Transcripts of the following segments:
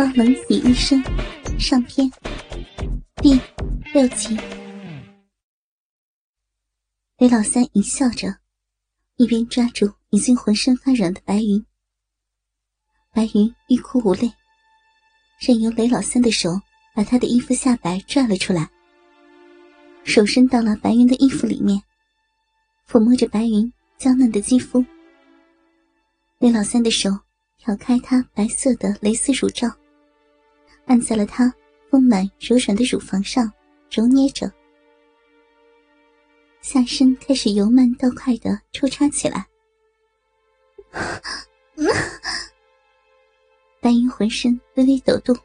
高冷李医生上篇第六集。雷老三一笑着，一边抓住已经浑身发软的白云。白云欲哭无泪，任由雷老三的手把她的衣服下摆拽了出来，手伸到了白云的衣服里面，抚摸着白云娇嫩的肌肤。雷老三的手挑开她白色的蕾丝乳罩。按在了她丰满柔软的乳房上，揉捏着，下身开始由慢到快的抽插起来。白云浑身微微抖动，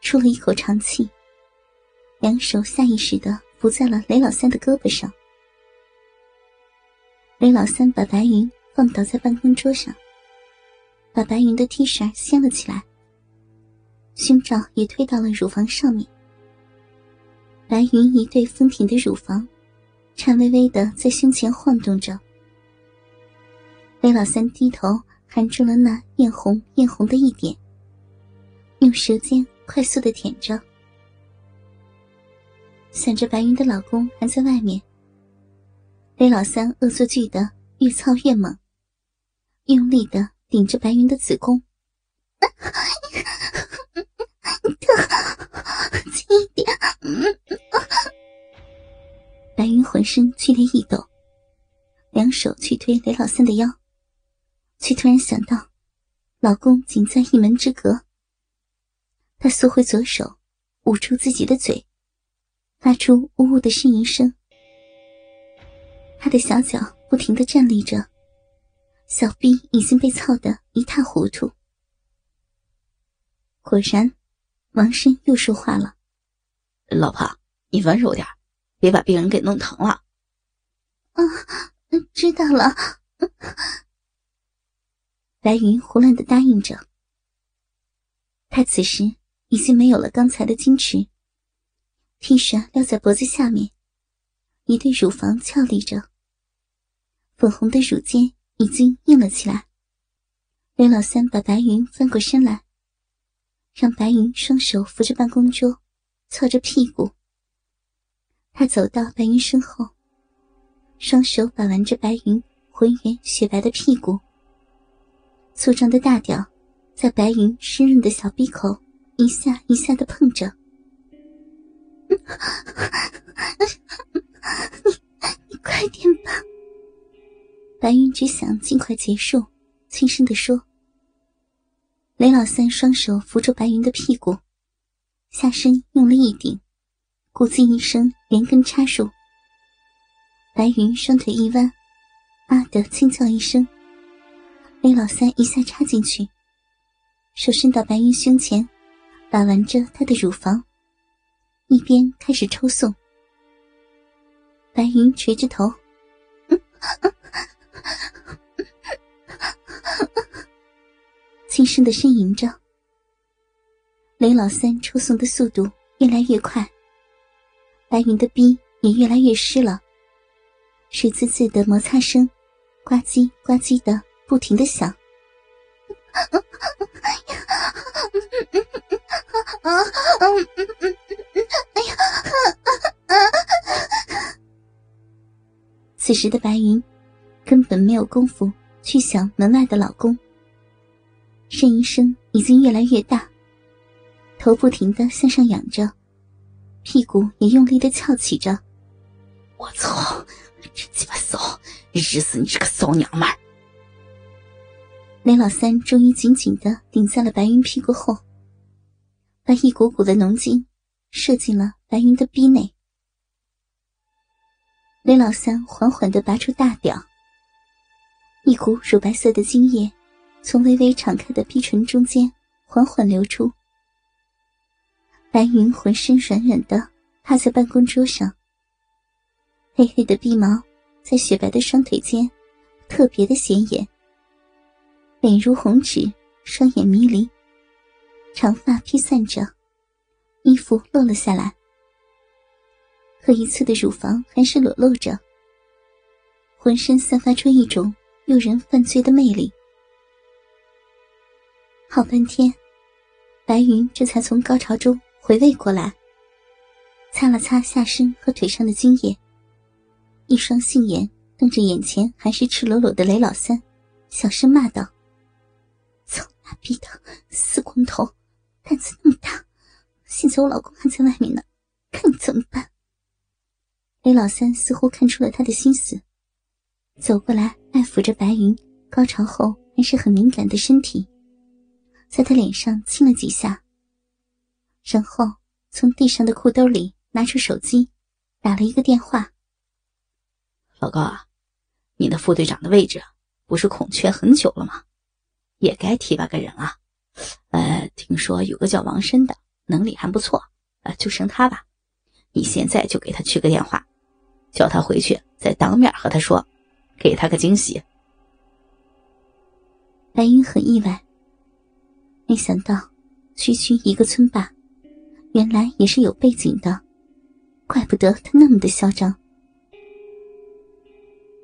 出了一口长气，两手下意识的扶在了雷老三的胳膊上。雷老三把白云放倒在办公桌上，把白云的 T 恤掀了起来。胸罩也推到了乳房上面，白云一对丰挺的乳房，颤巍巍的在胸前晃动着。雷老三低头含住了那艳红艳红的一点，用舌尖快速的舔着。想着白云的老公还在外面，雷老三恶作剧的越操越猛，用力的顶着白云的子宫。轻一点！白云浑身剧烈一抖，两手去推雷老三的腰，却突然想到，老公仅在一门之隔。她缩回左手，捂住自己的嘴，发出呜呜的呻吟声。她的小脚不停的站立着，小臂已经被操得一塌糊涂。果然。王生又说话了：“老婆，你温柔点，别把病人给弄疼了。”“啊，知道了。”白云胡乱的答应着。他此时已经没有了刚才的矜持，T 恤撩在脖子下面，一对乳房翘立着，粉红的乳尖已经硬了起来。刘老三把白云翻过身来。让白云双手扶着办公桌，侧着屁股。他走到白云身后，双手把玩着白云浑圆雪白的屁股，粗壮的大屌在白云湿润的小鼻口一下一下的碰着。你你快点吧！白云只想尽快结束，轻声的说。雷老三双手扶住白云的屁股，下身用力一顶，骨子一声连根插入。白云双腿一弯，啊的轻叫一声。雷老三一下插进去，手伸到白云胸前，把玩着她的乳房，一边开始抽送。白云垂着头。轻声的呻吟着，雷老三抽送的速度越来越快，白云的逼也越来越湿了，水滋滋的摩擦声，呱唧呱唧的不停的响。此时的白云根本没有功夫去想门外的老公。呻吟声已经越来越大，头不停的向上仰着，屁股也用力的翘起着。我操，这鸡巴骚，日死你这个骚娘们！雷老三终于紧紧的顶在了白云屁股后，把一股股的浓精射进了白云的逼内。雷老三缓缓的拔出大屌，一股乳白色的精液。从微微敞开的逼唇中间缓缓流出，白云浑身软软的趴在办公桌上，黑黑的鼻毛在雪白的双腿间特别的显眼，脸如红纸，双眼迷离，长发披散着，衣服落了下来，可一侧的乳房还是裸露着，浑身散发出一种诱人犯罪的魅力。好半天，白云这才从高潮中回味过来，擦了擦下身和腿上的精液，一双杏眼瞪着眼前还是赤裸裸的雷老三，小声骂道：“操妈逼的，死光头，胆子那么大！现在我老公还在外面呢，看你怎么办？”雷老三似乎看出了他的心思，走过来爱抚着白云高潮后还是很敏感的身体。在他脸上亲了几下，然后从地上的裤兜里拿出手机，打了一个电话。老高啊，你的副队长的位置不是空缺很久了吗？也该提拔个人啊。呃，听说有个叫王申的，能力还不错，呃，就升他吧。你现在就给他去个电话，叫他回去再当面和他说，给他个惊喜。白云很意外。没想到，区区一个村霸，原来也是有背景的，怪不得他那么的嚣张。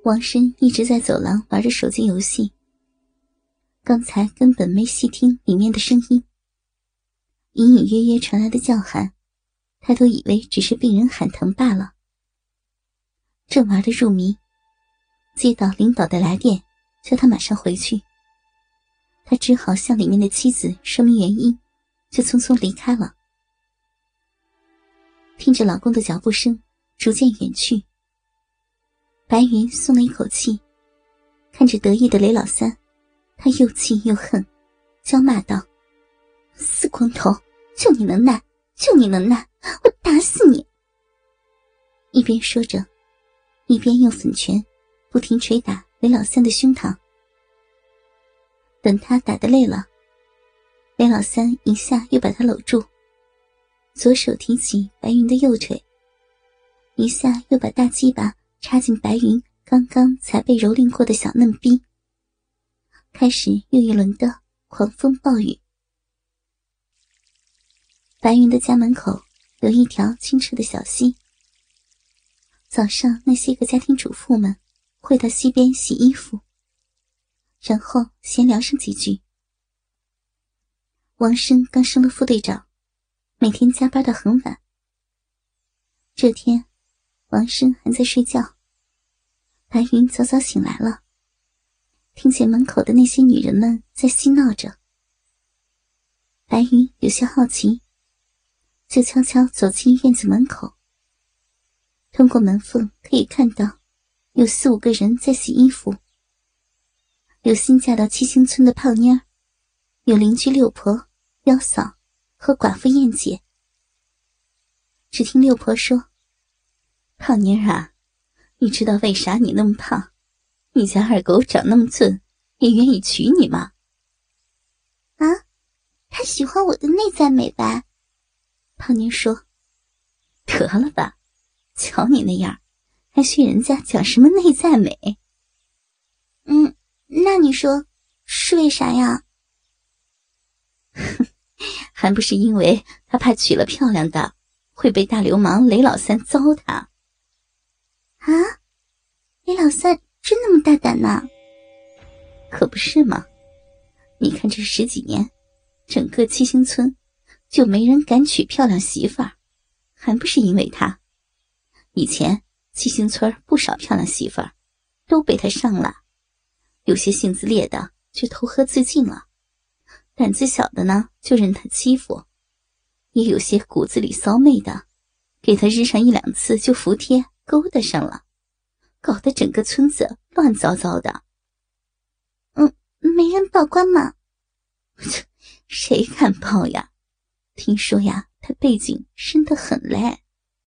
王申一直在走廊玩着手机游戏，刚才根本没细听里面的声音，隐隐约约传来的叫喊，他都以为只是病人喊疼罢了。正玩的入迷，接到领导的来电，叫他马上回去。他只好向里面的妻子说明原因，就匆匆离开了。听着老公的脚步声逐渐远去，白云松了一口气，看着得意的雷老三，他又气又恨，娇骂道：“死光头，就你能耐，就你能耐，我打死你！”一边说着，一边用粉拳不停捶打雷老三的胸膛。等他打得累了，雷老三一下又把他搂住，左手提起白云的右腿，一下又把大鸡巴插进白云刚刚才被蹂躏过的小嫩逼，开始又一轮的狂风暴雨。白云的家门口有一条清澈的小溪，早上那些个家庭主妇们会到溪边洗衣服。然后闲聊上几句。王生刚升了副队长，每天加班到很晚。这天，王生还在睡觉，白云早早醒来了，听见门口的那些女人们在嬉闹着。白云有些好奇，就悄悄走进院子门口。通过门缝可以看到，有四五个人在洗衣服。有新嫁到七星村的胖妮儿，有邻居六婆、幺嫂和寡妇燕姐。只听六婆说：“胖妮儿啊，你知道为啥你那么胖？你家二狗长那么俊，也愿意娶你吗？”啊，他喜欢我的内在美吧？胖妮说：“得了吧，瞧你那样，还学人家讲什么内在美？”嗯。那你说是为啥呀？哼，还不是因为他怕娶了漂亮的会被大流氓雷老三糟蹋。啊，雷老三真那么大胆呢？可不是嘛！你看这十几年，整个七星村就没人敢娶漂亮媳妇儿，还不是因为他？以前七星村不少漂亮媳妇儿都被他上了。有些性子烈的就投河自尽了，胆子小的呢就任他欺负，也有些骨子里骚媚的，给他日上一两次就服帖勾搭上了，搞得整个村子乱糟糟的。嗯，没人报官吗？谁敢报呀？听说呀，他背景深得很嘞。